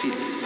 feeling.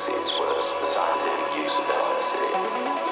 It will be the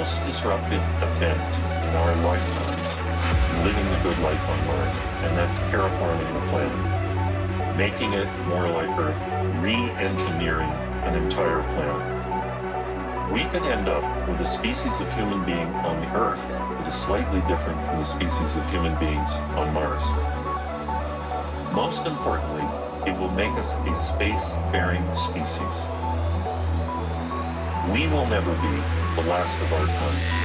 most disruptive event in our lifetimes. living the good life on Mars, and that's terraforming the planet, making it more like Earth, re-engineering an entire planet. We could end up with a species of human being on the Earth that is slightly different from the species of human beings on Mars. Most importantly, it will make us a space-faring species. We will never be the last of our kind.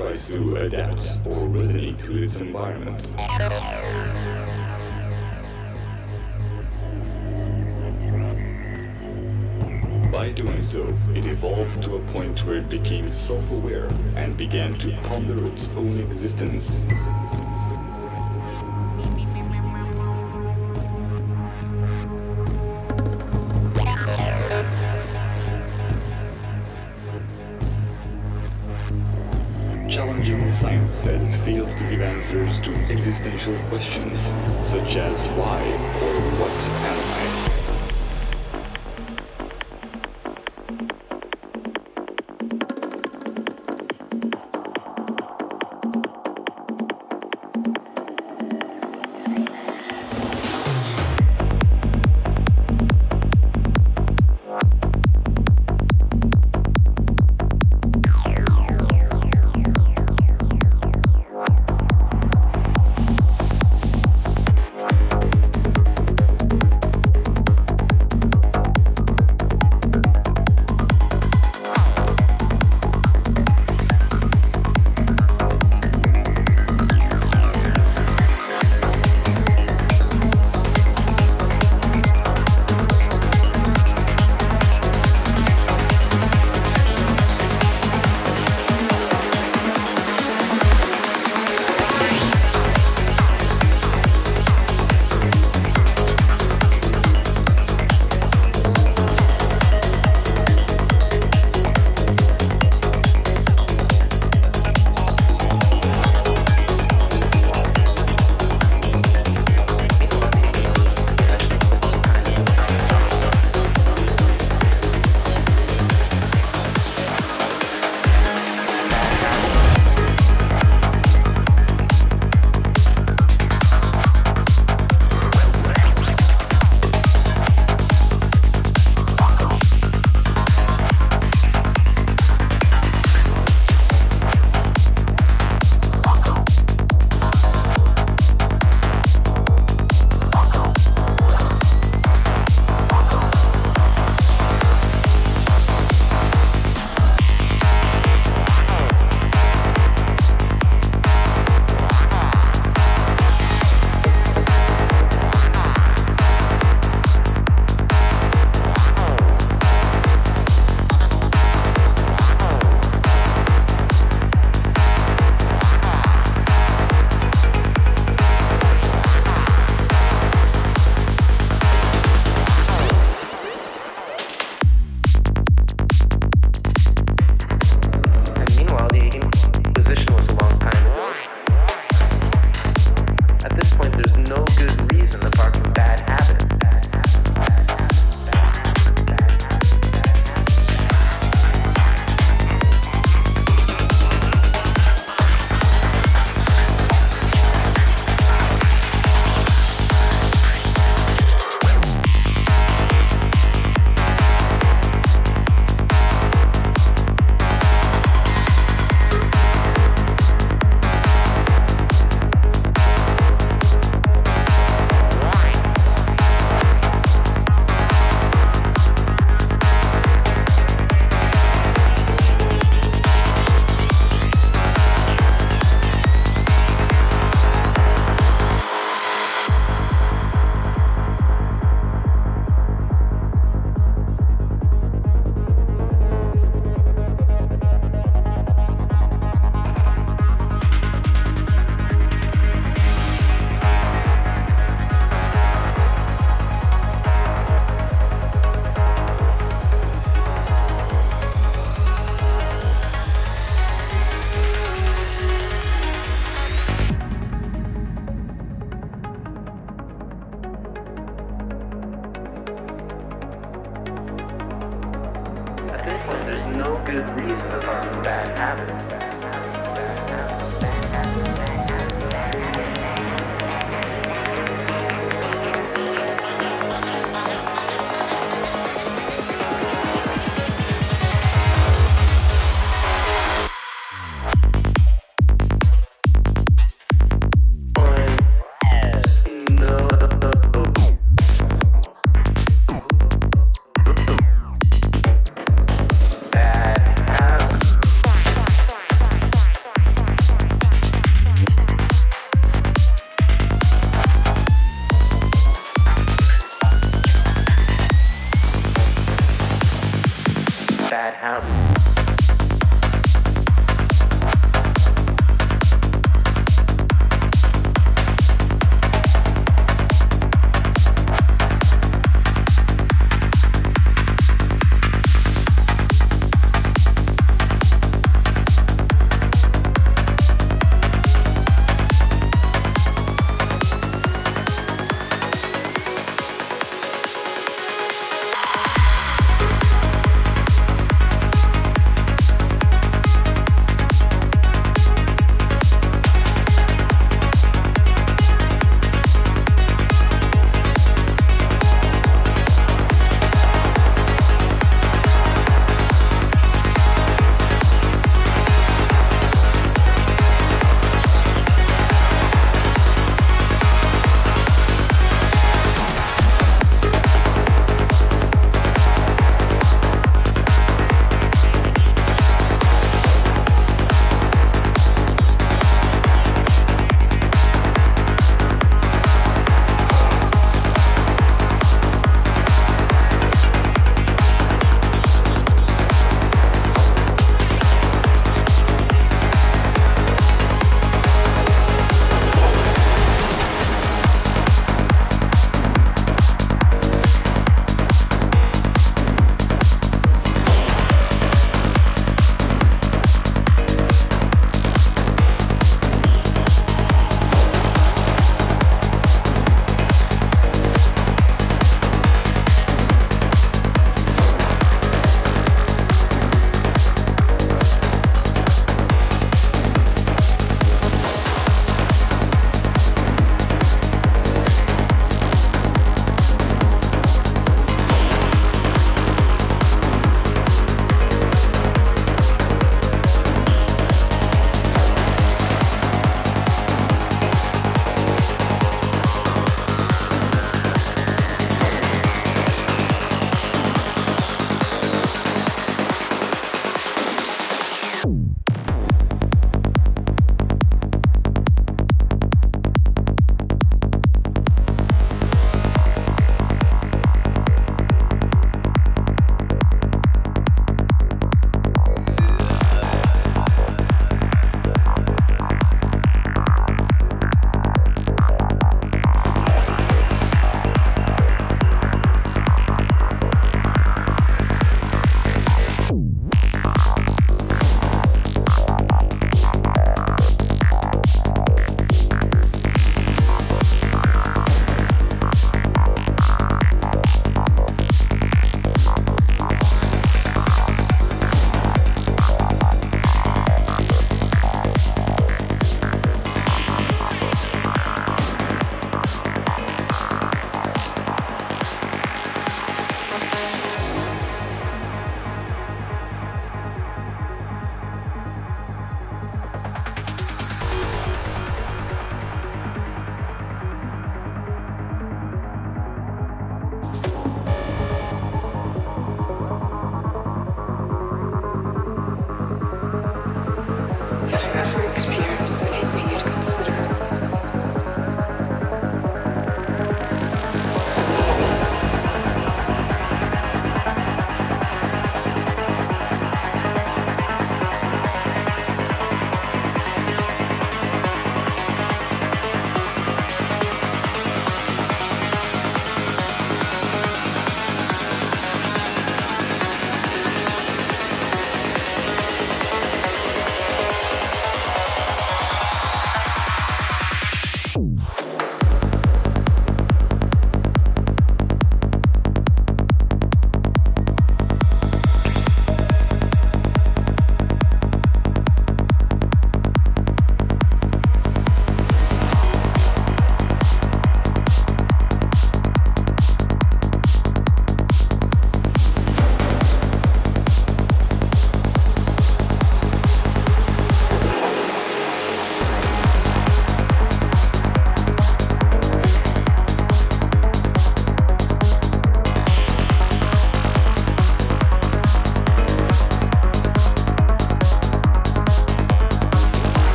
Tries to adapt or resonate to its environment. By doing so, it evolved to a point where it became self aware and began to ponder its own existence. To give answers to existential questions, such as why or what